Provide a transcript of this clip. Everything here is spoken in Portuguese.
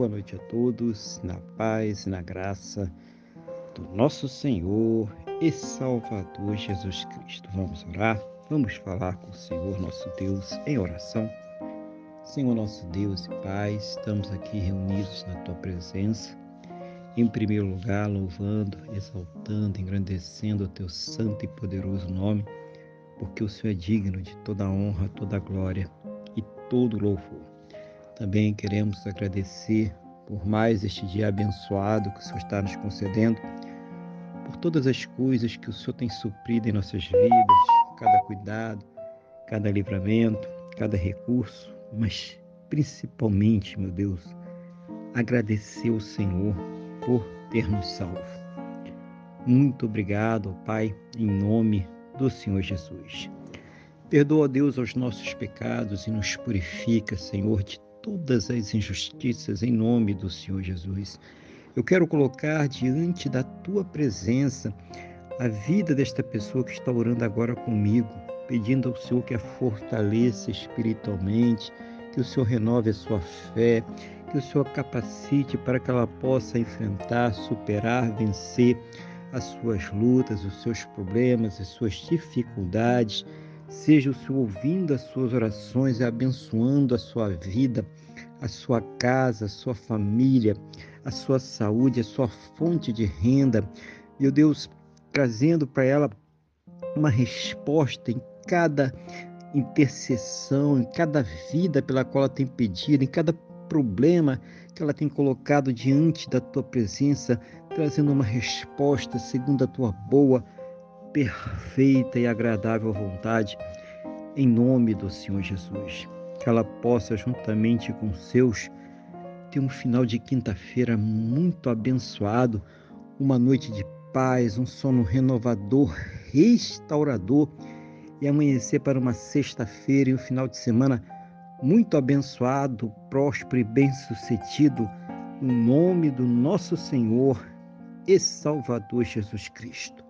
boa noite a todos, na paz e na graça do nosso Senhor e Salvador Jesus Cristo. Vamos orar, vamos falar com o Senhor nosso Deus em oração. Senhor nosso Deus e Pai, estamos aqui reunidos na Tua presença. Em primeiro lugar, louvando, exaltando, engrandecendo o Teu santo e poderoso nome, porque o Senhor é digno de toda honra, toda glória e todo louvor. Também queremos agradecer por mais este dia abençoado que o Senhor está nos concedendo, por todas as coisas que o Senhor tem suprido em nossas vidas, cada cuidado, cada livramento, cada recurso, mas principalmente, meu Deus, agradecer ao Senhor por ter nos salvo. Muito obrigado, Pai, em nome do Senhor Jesus. Perdoa, Deus, os nossos pecados e nos purifica, Senhor, de todas as injustiças em nome do Senhor Jesus. Eu quero colocar diante da tua presença a vida desta pessoa que está orando agora comigo, pedindo ao Senhor que a fortaleça espiritualmente, que o Senhor renove a sua fé, que o Senhor capacite para que ela possa enfrentar, superar, vencer as suas lutas, os seus problemas, as suas dificuldades Seja o Senhor ouvindo as suas orações e abençoando a sua vida, a sua casa, a sua família, a sua saúde, a sua fonte de renda. Meu Deus, trazendo para ela uma resposta em cada intercessão, em cada vida pela qual ela tem pedido, em cada problema que ela tem colocado diante da tua presença, trazendo uma resposta segundo a tua boa perfeita e agradável vontade, em nome do Senhor Jesus. Que ela possa, juntamente com seus, ter um final de quinta-feira muito abençoado, uma noite de paz, um sono renovador, restaurador e amanhecer para uma sexta-feira e um final de semana muito abençoado, próspero e bem-sucedido, no nome do nosso Senhor e Salvador Jesus Cristo.